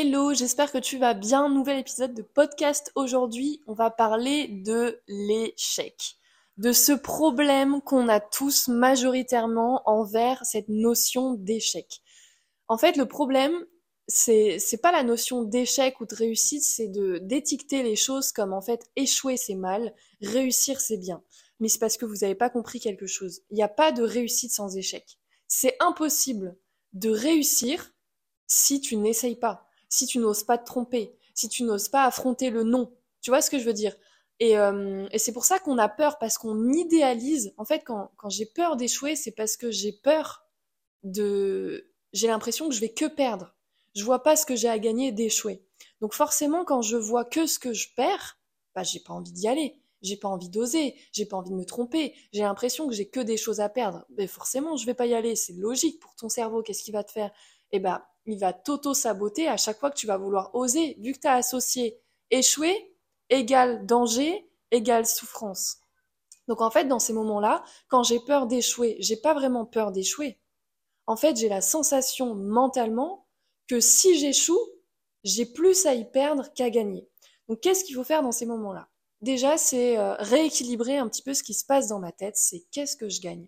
Hello, j'espère que tu vas bien. Nouvel épisode de podcast. Aujourd'hui, on va parler de l'échec. De ce problème qu'on a tous majoritairement envers cette notion d'échec. En fait, le problème, c'est, c'est pas la notion d'échec ou de réussite, c'est de, d'étiqueter les choses comme en fait échouer c'est mal, réussir c'est bien. Mais c'est parce que vous n'avez pas compris quelque chose. Il n'y a pas de réussite sans échec. C'est impossible de réussir si tu n'essayes pas, si tu n'oses pas te tromper, si tu n'oses pas affronter le non. Tu vois ce que je veux dire? Et, euh, et c'est pour ça qu'on a peur, parce qu'on idéalise. En fait, quand, j'ai peur d'échouer, c'est parce que j'ai peur de... J'ai l'impression que je vais que perdre. Je vois pas ce que j'ai à gagner d'échouer. Donc forcément, quand je vois que ce que je perds, bah j'ai pas envie d'y aller. J'ai pas envie d'oser, j'ai pas envie de me tromper, j'ai l'impression que j'ai que des choses à perdre. Mais forcément, je vais pas y aller, c'est logique pour ton cerveau, qu'est-ce qu'il va te faire? Eh ben, il va t'auto-saboter à chaque fois que tu vas vouloir oser, vu que tu as associé échouer égale danger égale souffrance. Donc en fait, dans ces moments-là, quand j'ai peur d'échouer, j'ai pas vraiment peur d'échouer. En fait, j'ai la sensation mentalement que si j'échoue, j'ai plus à y perdre qu'à gagner. Donc qu'est-ce qu'il faut faire dans ces moments-là? Déjà, c'est euh, rééquilibrer un petit peu ce qui se passe dans ma tête, c'est qu'est-ce que je gagne?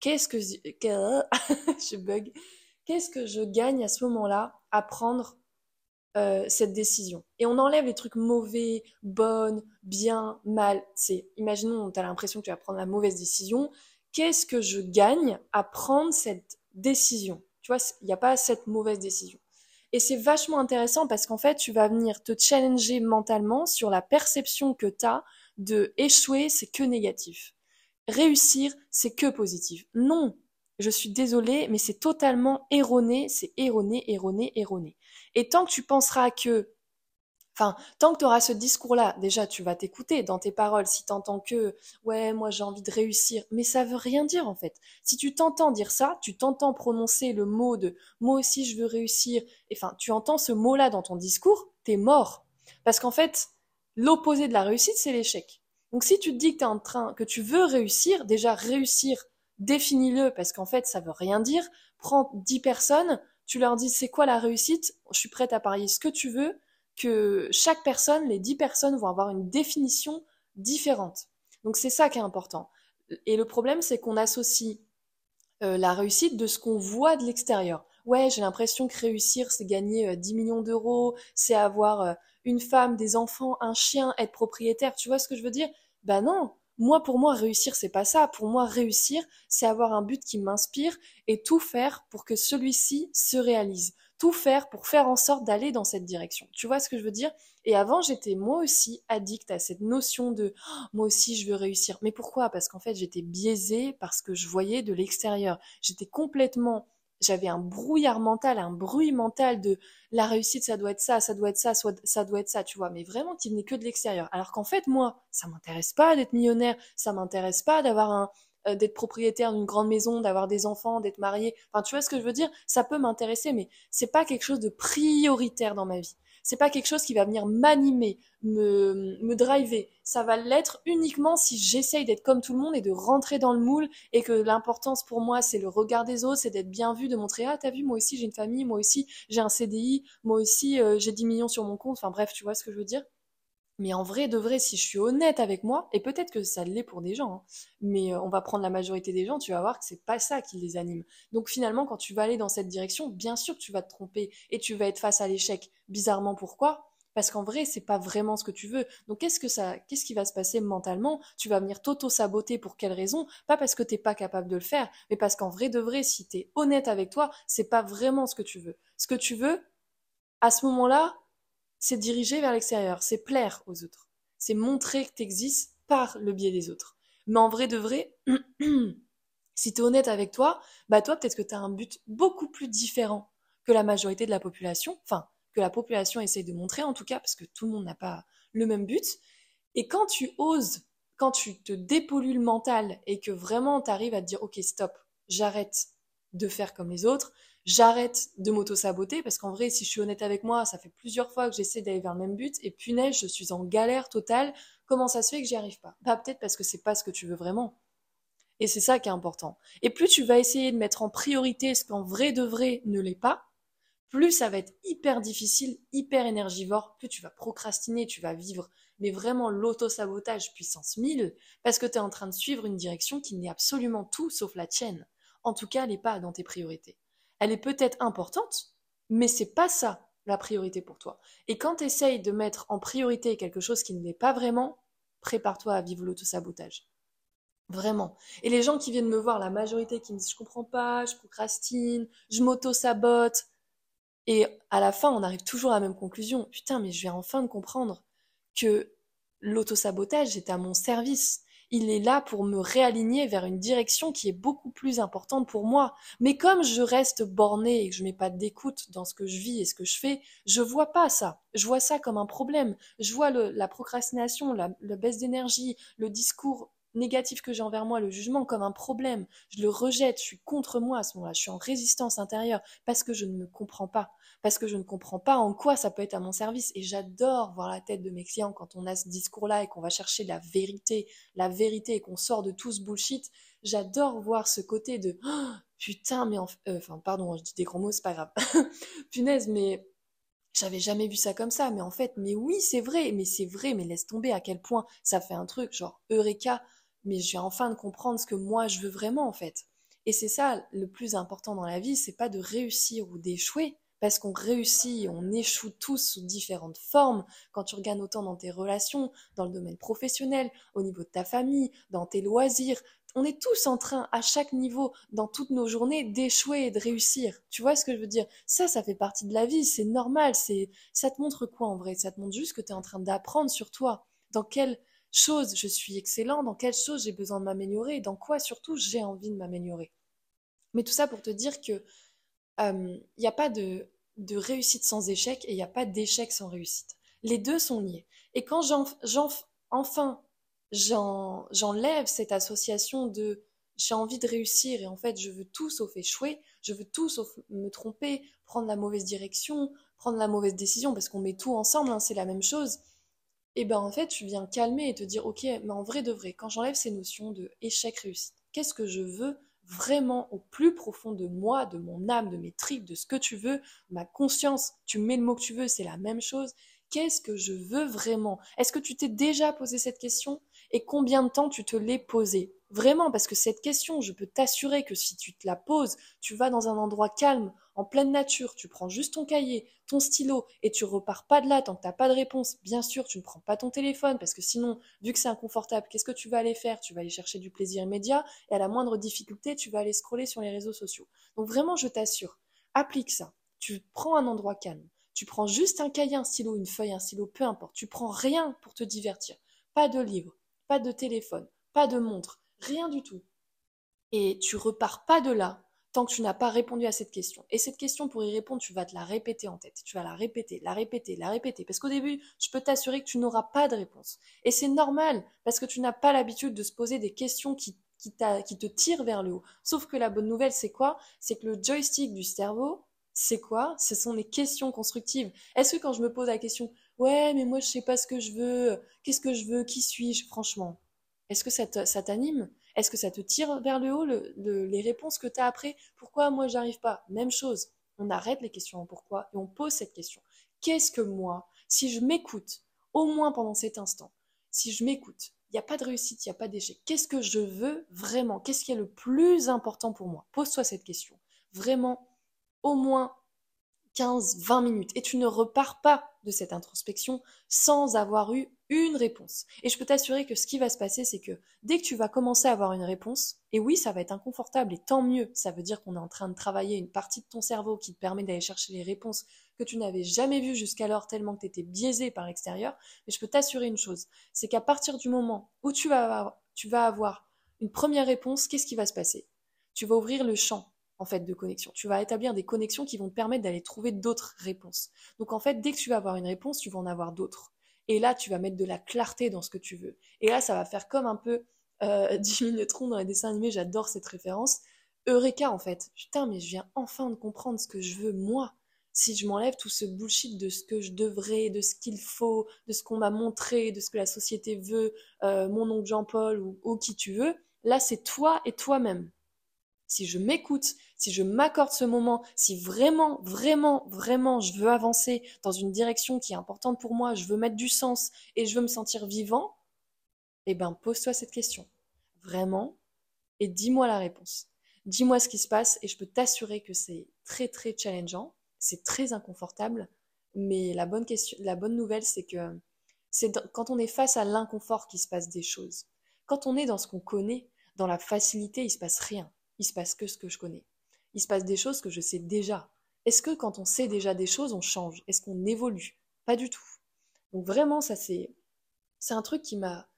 Qu'est-ce que je bug? Qu'est-ce que je gagne à ce moment-là à prendre euh, cette décision? Et on enlève les trucs mauvais, bonnes, bien, mal. C'est, imaginons, tu as l'impression que tu vas prendre la mauvaise décision. Qu'est-ce que je gagne à prendre cette décision? Tu vois, il n'y a pas cette mauvaise décision. Et c'est vachement intéressant parce qu'en fait, tu vas venir te challenger mentalement sur la perception que tu as de échouer, c'est que négatif. Réussir, c'est que positif. Non, je suis désolée, mais c'est totalement erroné, c'est erroné, erroné, erroné. Et tant que tu penseras que Enfin, tant que tu auras ce discours-là, déjà, tu vas t'écouter dans tes paroles. Si t'entends que, ouais, moi j'ai envie de réussir, mais ça veut rien dire en fait. Si tu t'entends dire ça, tu t'entends prononcer le mot de moi aussi je veux réussir, enfin, tu entends ce mot-là dans ton discours, t'es mort. Parce qu'en fait, l'opposé de la réussite, c'est l'échec. Donc si tu te dis que t'es en train, que tu veux réussir, déjà réussir, définis-le parce qu'en fait, ça veut rien dire. Prends dix personnes, tu leur dis c'est quoi la réussite, je suis prête à parier ce que tu veux que chaque personne, les dix personnes vont avoir une définition différente. Donc c'est ça qui est important. Et le problème, c'est qu'on associe euh, la réussite de ce qu'on voit de l'extérieur. Ouais, j'ai l'impression que réussir, c'est gagner 10 euh, millions d'euros, c'est avoir euh, une femme, des enfants, un chien, être propriétaire. Tu vois ce que je veux dire? Ben non. Moi, pour moi, réussir, c'est pas ça. Pour moi, réussir, c'est avoir un but qui m'inspire et tout faire pour que celui-ci se réalise tout faire pour faire en sorte d'aller dans cette direction. Tu vois ce que je veux dire? Et avant, j'étais moi aussi addict à cette notion de oh, moi aussi je veux réussir. Mais pourquoi? Parce qu'en fait, j'étais biaisée parce que je voyais de l'extérieur. J'étais complètement j'avais un brouillard mental, un bruit mental de la réussite, ça doit être ça, ça doit être ça, ça doit être ça, tu vois, mais vraiment qui venait que de l'extérieur. Alors qu'en fait, moi, ça m'intéresse pas d'être millionnaire, ça m'intéresse pas d'avoir un, euh, d'être propriétaire d'une grande maison, d'avoir des enfants, d'être marié. Enfin, tu vois ce que je veux dire? Ça peut m'intéresser, mais c'est pas quelque chose de prioritaire dans ma vie. C'est pas quelque chose qui va venir m'animer, me, me driver. Ça va l'être uniquement si j'essaye d'être comme tout le monde et de rentrer dans le moule et que l'importance pour moi, c'est le regard des autres, c'est d'être bien vu, de montrer, ah, t'as vu, moi aussi j'ai une famille, moi aussi j'ai un CDI, moi aussi euh, j'ai 10 millions sur mon compte. Enfin bref, tu vois ce que je veux dire? Mais en vrai de vrai, si je suis honnête avec moi, et peut-être que ça l'est pour des gens, hein, mais euh, on va prendre la majorité des gens, tu vas voir que c'est pas ça qui les anime. Donc finalement, quand tu vas aller dans cette direction, bien sûr que tu vas te tromper et tu vas être face à l'échec. Bizarrement, pourquoi? Parce qu'en vrai, c'est pas vraiment ce que tu veux. Donc qu'est-ce que ça, qu'est-ce qui va se passer mentalement? Tu vas venir t'auto-saboter pour quelle raison? Pas parce que t'es pas capable de le faire, mais parce qu'en vrai de vrai, si t'es honnête avec toi, c'est pas vraiment ce que tu veux. Ce que tu veux, à ce moment-là, c'est diriger vers l'extérieur, c'est plaire aux autres, c'est montrer que tu existes par le biais des autres. Mais en vrai de vrai, si tu es honnête avec toi, bah toi peut-être que tu as un but beaucoup plus différent que la majorité de la population, enfin que la population essaye de montrer en tout cas, parce que tout le monde n'a pas le même but. Et quand tu oses, quand tu te dépollues le mental et que vraiment tu arrives à te dire ok stop, j'arrête de faire comme les autres, j'arrête de m'auto-saboter parce qu'en vrai, si je suis honnête avec moi, ça fait plusieurs fois que j'essaie d'aller vers le même but et punaise, je suis en galère totale. Comment ça se fait que j'y arrive pas? Bah peut-être parce que c'est pas ce que tu veux vraiment. Et c'est ça qui est important. Et plus tu vas essayer de mettre en priorité ce qu'en vrai de vrai ne l'est pas, plus ça va être hyper difficile, hyper énergivore, plus tu vas procrastiner, tu vas vivre, mais vraiment l'auto-sabotage puissance 1000, parce que tu es en train de suivre une direction qui n'est absolument tout sauf la tienne. En tout cas, elle n'est pas dans tes priorités. Elle est peut-être importante, mais c'est pas ça la priorité pour toi. Et quand tu essayes de mettre en priorité quelque chose qui ne l'est pas vraiment, prépare-toi à vivre l'auto-sabotage. Vraiment. Et les gens qui viennent me voir, la majorité qui me disent je comprends pas, je procrastine, je m'auto-sabote. Et à la fin, on arrive toujours à la même conclusion. Putain, mais je viens enfin comprendre que l'auto-sabotage est à mon service il est là pour me réaligner vers une direction qui est beaucoup plus importante pour moi. Mais comme je reste bornée et que je mets pas d'écoute dans ce que je vis et ce que je fais, je vois pas ça. Je vois ça comme un problème. Je vois la procrastination, la baisse d'énergie, le discours négatif que j'ai envers moi, le jugement comme un problème. Je le rejette, je suis contre moi à ce moment-là, je suis en résistance intérieure parce que je ne me comprends pas, parce que je ne comprends pas en quoi ça peut être à mon service. Et j'adore voir la tête de mes clients quand on a ce discours-là et qu'on va chercher la vérité, la vérité et qu'on sort de tout ce bullshit. J'adore voir ce côté de oh, putain, mais euh, enfin, pardon, je dis des gros mots, c'est pas grave. Punaise, mais j'avais jamais vu ça comme ça, mais en fait, mais oui, c'est vrai, mais c'est vrai, mais laisse tomber à quel point ça fait un truc, genre, Eureka, mais je viens enfin de comprendre ce que moi je veux vraiment en fait. Et c'est ça le plus important dans la vie, c'est pas de réussir ou d'échouer, parce qu'on réussit, on échoue tous sous différentes formes. Quand tu regardes autant dans tes relations, dans le domaine professionnel, au niveau de ta famille, dans tes loisirs, on est tous en train, à chaque niveau, dans toutes nos journées, d'échouer et de réussir. Tu vois ce que je veux dire? Ça, ça fait partie de la vie, c'est normal. C'est, ça te montre quoi en vrai? Ça te montre juste que tu es en train d'apprendre sur toi. Dans quel chose je suis excellent, dans quelle chose j'ai besoin de m'améliorer, dans quoi surtout j'ai envie de m'améliorer? Mais tout ça pour te dire que il n'y a pas de, de, réussite sans échec et il n'y a pas d'échec sans réussite. Les deux sont liés. Et quand enfin j'enlève cette association de j'ai envie de réussir et en fait je veux tout sauf échouer, je veux tout sauf me tromper, prendre la mauvaise direction, prendre la mauvaise décision parce qu'on met tout ensemble, hein, c'est la même chose et ben en fait tu viens calmer et te dire ok mais en vrai de vrai quand j'enlève ces notions de échec réussite qu'est-ce que je veux vraiment au plus profond de moi de mon âme de mes tripes de ce que tu veux ma conscience tu mets le mot que tu veux c'est la même chose. Qu'est-ce que je veux vraiment? Est-ce que tu t'es déjà posé cette question? Et combien de temps tu te l'es posée Vraiment, parce que cette question, je peux t'assurer que si tu te la poses, tu vas dans un endroit calme, en pleine nature, tu prends juste ton cahier, ton stylo, et tu repars pas de là tant que t'as pas de réponse. Bien sûr, tu ne prends pas ton téléphone, parce que sinon, vu que c'est inconfortable, qu'est-ce que tu vas aller faire? Tu vas aller chercher du plaisir immédiat, et à la moindre difficulté, tu vas aller scroller sur les réseaux sociaux. Donc vraiment, je t'assure, applique ça. Tu prends un endroit calme. Tu prends juste un cahier, un stylo, une feuille, un stylo, peu importe. Tu prends rien pour te divertir. Pas de livre, pas de téléphone, pas de montre, rien du tout. Et tu repars pas de là tant que tu n'as pas répondu à cette question. Et cette question, pour y répondre, tu vas te la répéter en tête. Tu vas la répéter, la répéter, la répéter. Parce qu'au début, je peux t'assurer que tu n'auras pas de réponse. Et c'est normal, parce que tu n'as pas l'habitude de se poser des questions qui, qui, qui te tirent vers le haut. Sauf que la bonne nouvelle, c'est quoi? C'est que le joystick du cerveau, c'est quoi? Ce sont les questions constructives. Est-ce que quand je me pose la question, ouais, mais moi je sais pas ce que je veux, qu'est-ce que je veux, qui suis-je, franchement, est-ce que ça t'anime? Est-ce que ça te tire vers le haut les réponses que tu as après? Pourquoi moi j'arrive pas? Même chose. On arrête les questions en pourquoi et on pose cette question. Qu'est-ce que moi, si je m'écoute, au moins pendant cet instant, si je m'écoute, il n'y a pas de réussite, il n'y a pas d'échec. Qu'est-ce que je veux vraiment? Qu'est-ce qui est le plus important pour moi? Pose-toi cette question. Vraiment, au moins 15, 20 minutes. Et tu ne repars pas de cette introspection sans avoir eu une réponse. Et je peux t'assurer que ce qui va se passer, c'est que dès que tu vas commencer à avoir une réponse, et oui, ça va être inconfortable, et tant mieux, ça veut dire qu'on est en train de travailler une partie de ton cerveau qui te permet d'aller chercher les réponses que tu n'avais jamais vues jusqu'alors tellement que tu étais biaisé par l'extérieur. Mais je peux t'assurer une chose, c'est qu'à partir du moment où tu vas avoir, tu vas avoir une première réponse, qu'est-ce qui va se passer? Tu vas ouvrir le champ en fait de connexion. Tu vas établir des connexions qui vont te permettre d'aller trouver d'autres réponses. Donc en fait, dès que tu vas avoir une réponse, tu vas en avoir d'autres. Et là, tu vas mettre de la clarté dans ce que tu veux. Et là, ça va faire comme un peu euh, Jimmy Neutron dans les dessins animés, j'adore cette référence. Eureka, en fait. Putain, mais je viens enfin de comprendre ce que je veux, moi. Si je m'enlève tout ce bullshit de ce que je devrais, de ce qu'il faut, de ce qu'on m'a montré, de ce que la société veut, euh, mon oncle Jean-Paul ou qui tu veux, là, c'est toi et toi-même si je m'écoute, si je m'accorde ce moment, si vraiment, vraiment, vraiment je veux avancer dans une direction qui est importante pour moi, je veux mettre du sens et je veux me sentir vivant, eh ben pose-toi cette question. Vraiment, et dis-moi la réponse. Dis-moi ce qui se passe et je peux t'assurer que c'est très très challengeant, c'est très inconfortable, mais la bonne, nouvelle c'est que c'est quand on est face à l'inconfort qu'il se passe des choses. Quand on est dans ce qu'on connaît, dans la facilité, il se passe rien il se passe que ce que je connais. Il se passe des choses que je sais déjà. Est-ce que quand on sait déjà des choses, on change? Est-ce qu'on évolue? Pas du tout. Donc vraiment, ça c'est c'est un truc qui m'a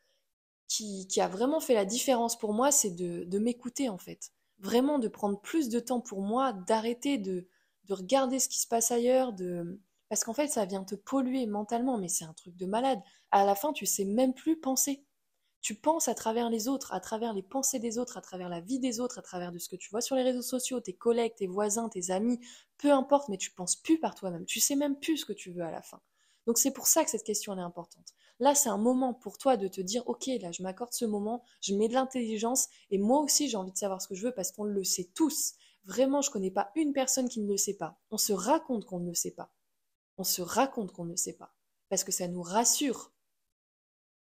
qui, qui, a vraiment fait la différence pour moi, c'est de, de m'écouter en fait. Vraiment de prendre plus de temps pour moi, d'arrêter de, de regarder ce qui se passe ailleurs, de parce qu'en fait ça vient te polluer mentalement, mais c'est un truc de malade. À la fin, tu sais même plus penser tu penses à travers les autres, à travers les pensées des autres, à travers la vie des autres, à travers de ce que tu vois sur les réseaux sociaux, tes collègues, tes voisins, tes amis, peu importe, mais tu penses plus par toi-même. Tu sais même plus ce que tu veux à la fin. Donc c'est pour ça que cette question est importante. Là, c'est un moment pour toi de te dire, ok, là, je m'accorde ce moment, je mets de l'intelligence, et moi aussi, j'ai envie de savoir ce que je veux parce qu'on le sait tous. Vraiment, je connais pas une personne qui ne le sait pas. On se raconte qu'on ne le sait pas. On se raconte qu'on ne le sait pas. Parce que ça nous rassure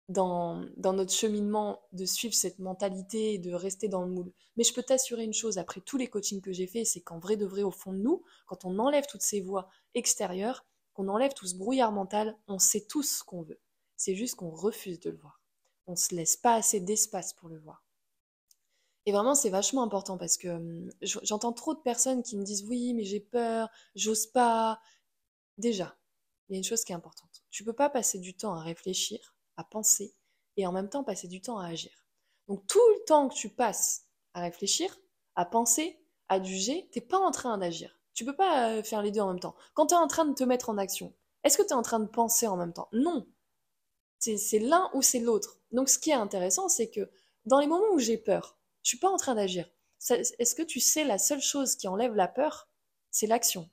dans, notre cheminement de suivre cette mentalité et de rester dans le moule. Mais je peux t'assurer une chose, après tous les coachings que j'ai faits, c'est qu'en vrai de vrai, au fond de nous, quand on enlève toutes ces voix extérieures, qu'on enlève tout ce brouillard mental, on sait tous ce qu'on veut. C'est juste qu'on refuse de le voir. On ne se laisse pas assez d'espace pour le voir. Et vraiment, c'est vachement important parce que hum, j'entends trop de personnes qui me disent oui, mais j'ai peur, j'ose pas. Déjà, il y a une chose qui est importante. Tu peux pas passer du temps à réfléchir à penser et en même temps passer du temps à agir. Donc tout le temps que tu passes à réfléchir, à penser, à juger, t'es pas en train d'agir. Tu peux pas euh, faire les deux en même temps. Quand tu es en train de te mettre en action, est-ce que tu es en train de penser en même temps? Non. C'est l'un ou c'est l'autre. Donc ce qui est intéressant, c'est que dans les moments où j'ai peur, je suis pas en train d'agir. Est-ce que tu sais la seule chose qui enlève la peur, c'est l'action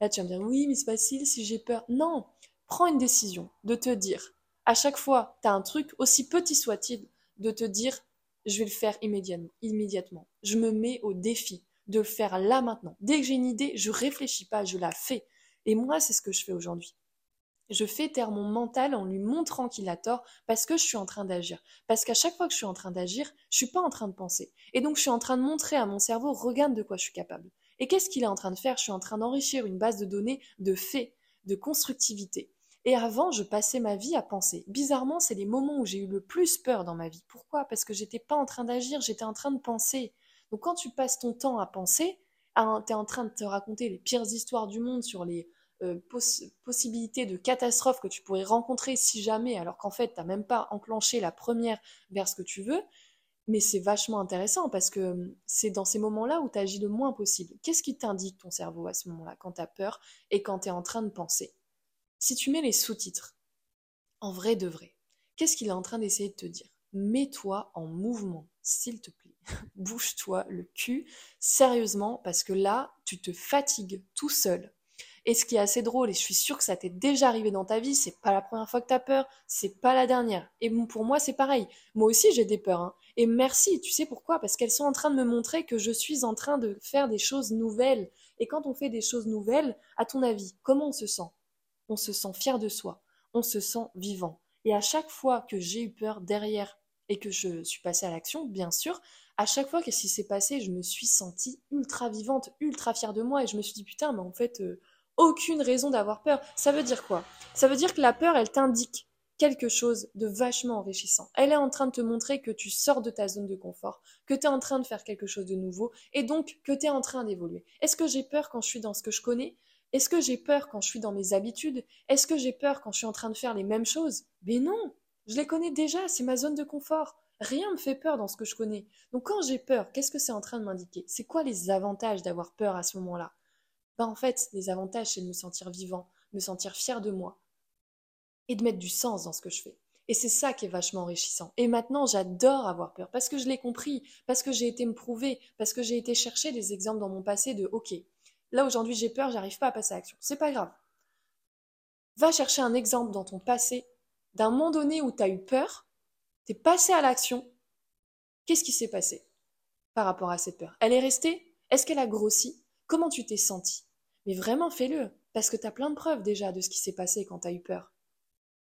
Là, tu vas me dire, oui, mais c'est facile si j'ai peur. Non, prends une décision de te dire, à chaque fois, tu as un truc, aussi petit soit-il, de te dire, je vais le faire immédiatement, immédiatement. Je me mets au défi de le faire là maintenant. Dès que j'ai une idée, je réfléchis pas, je la fais. Et moi, c'est ce que je fais aujourd'hui. Je fais taire mon mental en lui montrant qu'il a tort parce que je suis en train d'agir. Parce qu'à chaque fois que je suis en train d'agir, je suis pas en train de penser. Et donc, je suis en train de montrer à mon cerveau, regarde de quoi je suis capable. Et qu'est-ce qu'il est en train de faire? Je suis en train d'enrichir une base de données de faits, de constructivité. Et avant, je passais ma vie à penser. Bizarrement, c'est les moments où j'ai eu le plus peur dans ma vie. Pourquoi? Parce que j'étais pas en train d'agir, j'étais en train de penser. Donc quand tu passes ton temps à penser, tu es en train de te raconter les pires histoires du monde sur les euh, possibilités de catastrophes que tu pourrais rencontrer si jamais, alors qu'en fait, tu n'as même pas enclenché la première vers ce que tu veux. Mais c'est vachement intéressant parce que hum, c'est dans ces moments-là où tu agis le moins possible. Qu'est-ce qui t'indique ton cerveau à ce moment-là quand tu as peur et quand tu es en train de penser? Si tu mets les sous-titres, en vrai de vrai, qu'est-ce qu'il est en train d'essayer de te dire? Mets-toi en mouvement, s'il te plaît. Bouge-toi le cul, sérieusement, parce que là, tu te fatigues tout seul. Et ce qui est assez drôle, et je suis sûre que ça t'est déjà arrivé dans ta vie, c'est pas la première fois que t'as peur, c'est pas la dernière. Et pour moi, c'est pareil. Moi aussi, j'ai des peurs. Hein. Et merci, tu sais pourquoi? Parce qu'elles sont en train de me montrer que je suis en train de faire des choses nouvelles. Et quand on fait des choses nouvelles, à ton avis, comment on se sent? On se sent fier de soi, on se sent vivant. Et à chaque fois que j'ai eu peur derrière et que je suis passée à l'action, bien sûr, à chaque fois qu'est-ce qui s'est passé, je me suis sentie ultra vivante, ultra fière de moi et je me suis dit putain, mais en fait, euh, aucune raison d'avoir peur. Ça veut dire quoi? Ça veut dire que la peur, elle t'indique quelque chose de vachement enrichissant. Elle est en train de te montrer que tu sors de ta zone de confort, que tu es en train de faire quelque chose de nouveau et donc que tu es en train d'évoluer. Est-ce que j'ai peur quand je suis dans ce que je connais? Est-ce que j'ai peur quand je suis dans mes habitudes? Est-ce que j'ai peur quand je suis en train de faire les mêmes choses? Mais non, je les connais déjà, c'est ma zone de confort. Rien me fait peur dans ce que je connais. Donc quand j'ai peur, qu'est-ce que c'est en train de m'indiquer? C'est quoi les avantages d'avoir peur à ce moment-là? Ben, En fait, les avantages, c'est de me sentir vivant, me sentir fier de moi et de mettre du sens dans ce que je fais. Et c'est ça qui est vachement enrichissant. Et maintenant, j'adore avoir peur parce que je l'ai compris, parce que j'ai été me prouver, parce que j'ai été chercher des exemples dans mon passé de OK, Là, aujourd'hui, j'ai peur, j'arrive pas à passer à l'action. C'est pas grave. Va chercher un exemple dans ton passé d'un moment donné où tu as eu peur, tu es passé à l'action. Qu'est-ce qui s'est passé par rapport à cette peur? Elle est restée? Est-ce qu'elle a grossi? Comment tu t'es senti? Mais vraiment, fais-le, parce que tu as plein de preuves déjà de ce qui s'est passé quand tu as eu peur.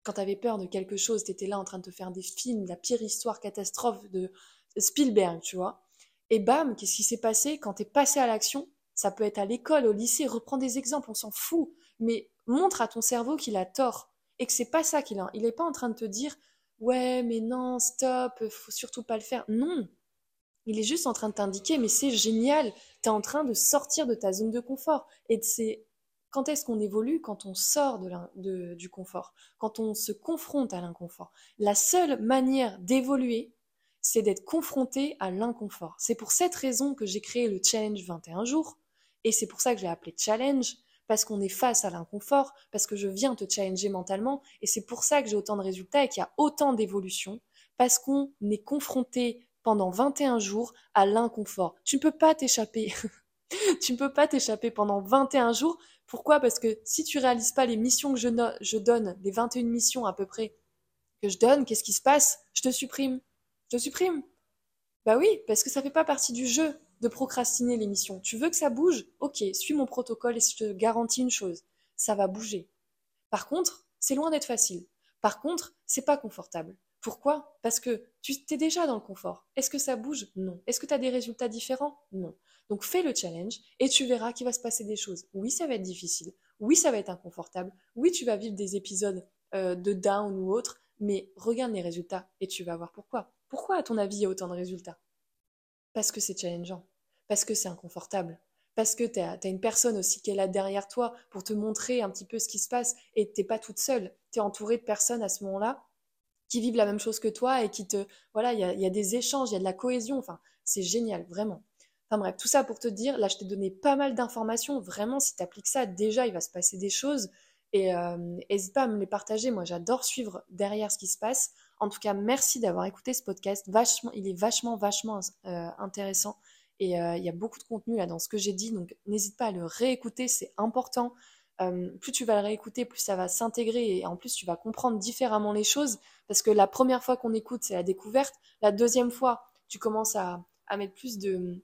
Quand tu avais peur de quelque chose, tu étais là en train de te faire des films, la pire histoire catastrophe de Spielberg, tu vois. Et bam, qu'est-ce qui s'est passé quand tu es passé à l'action? Ça peut être à l'école, au lycée, reprends des exemples, on s'en fout. Mais montre à ton cerveau qu'il a tort et que c'est pas ça qu'il a. Il n'est pas en train de te dire ouais, mais non, stop, faut surtout pas le faire. Non, il est juste en train de t'indiquer, mais c'est génial, tu es en train de sortir de ta zone de confort. Et c'est quand est-ce qu'on évolue? Quand on sort de, du confort, quand on se confronte à l'inconfort. La seule manière d'évoluer, c'est d'être confronté à l'inconfort. C'est pour cette raison que j'ai créé le challenge 21 jours, et c'est pour ça que je l'ai appelé challenge, parce qu'on est face à l'inconfort, parce que je viens te challenger mentalement, et c'est pour ça que j'ai autant de résultats et qu'il y a autant d'évolution, parce qu'on est confronté pendant 21 jours à l'inconfort. Tu ne peux pas t'échapper. tu ne peux pas t'échapper pendant 21 jours. Pourquoi? Parce que si tu réalises pas les missions que je, donne, les 21 missions à peu près que je donne, qu'est-ce qui se passe? Je te supprime. Je te supprime. Bah oui, parce que ça fait pas partie du jeu de procrastiner les missions. Tu veux que ça bouge? Ok, suis mon protocole et je te garantis une chose, ça va bouger. Par contre, c'est loin d'être facile. Par contre, c'est pas confortable. Pourquoi? Parce que tu es déjà dans le confort. Est-ce que ça bouge? Non. Est-ce que tu as des résultats différents? Non. Donc fais le challenge et tu verras qu'il va se passer des choses. Oui, ça va être difficile. Oui, ça va être inconfortable. Oui, tu vas vivre des épisodes euh, de down ou autre, mais regarde les résultats et tu vas voir pourquoi. Pourquoi, à ton avis, il y a autant de résultats? Parce que c'est challengeant. Parce que c'est inconfortable. Parce que tu as, une personne aussi qui est là derrière toi pour te montrer un petit peu ce qui se passe et tu n'es pas toute seule. Tu es entourée de personnes à ce moment-là qui vivent la même chose que toi et qui te... Voilà, il y a, des échanges, il y a de la cohésion, enfin, c'est génial, vraiment. Enfin bref, tout ça pour te dire, là je t'ai donné pas mal d'informations, vraiment si tu appliques ça, déjà il va se passer des choses et n'hésite euh, pas à me les partager, moi j'adore suivre derrière ce qui se passe. En tout cas, merci d'avoir écouté ce podcast, il est vachement, vachement euh, intéressant et euh, il y a beaucoup de contenu là dans ce que j'ai dit, donc n'hésite pas à le réécouter, c'est important. Euh, plus tu vas le réécouter, plus ça va s'intégrer et en plus tu vas comprendre différemment les choses parce que la première fois qu'on écoute, c'est la découverte. La deuxième fois, tu commences à, mettre plus de,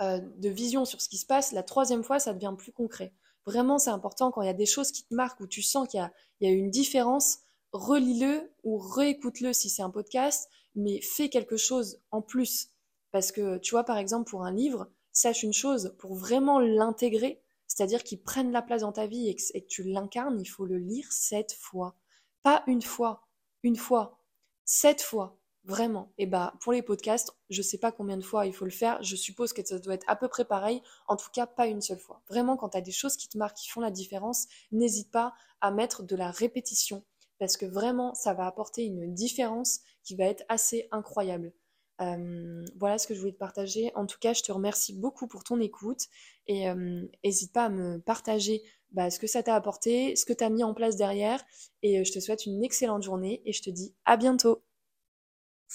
de vision sur ce qui se passe. La troisième fois, ça devient plus concret. Vraiment, c'est important quand il y a des choses qui te marquent, où tu sens qu'il y a, une différence, relis-le ou réécoute-le si c'est un podcast, mais fais quelque chose en plus. Parce que tu vois, par exemple, pour un livre, sache une chose, pour vraiment l'intégrer, c'est-à-dire qu'ils prennent la place dans ta vie et que, tu l'incarnes, il faut le lire sept fois. Pas une fois, une fois, sept fois, vraiment. Et bah pour les podcasts, je sais pas combien de fois il faut le faire, je suppose que ça doit être à peu près pareil, en tout cas pas une seule fois. Vraiment, quand tu as des choses qui te marquent, qui font la différence, n'hésite pas à mettre de la répétition, parce que vraiment, ça va apporter une différence qui va être assez incroyable. Euh, voilà ce que je voulais te partager. En tout cas, je te remercie beaucoup pour ton écoute et n'hésite euh, pas à me partager bah, ce que ça t'a apporté, ce que tu as mis en place derrière. Et euh, je te souhaite une excellente journée et je te dis à bientôt.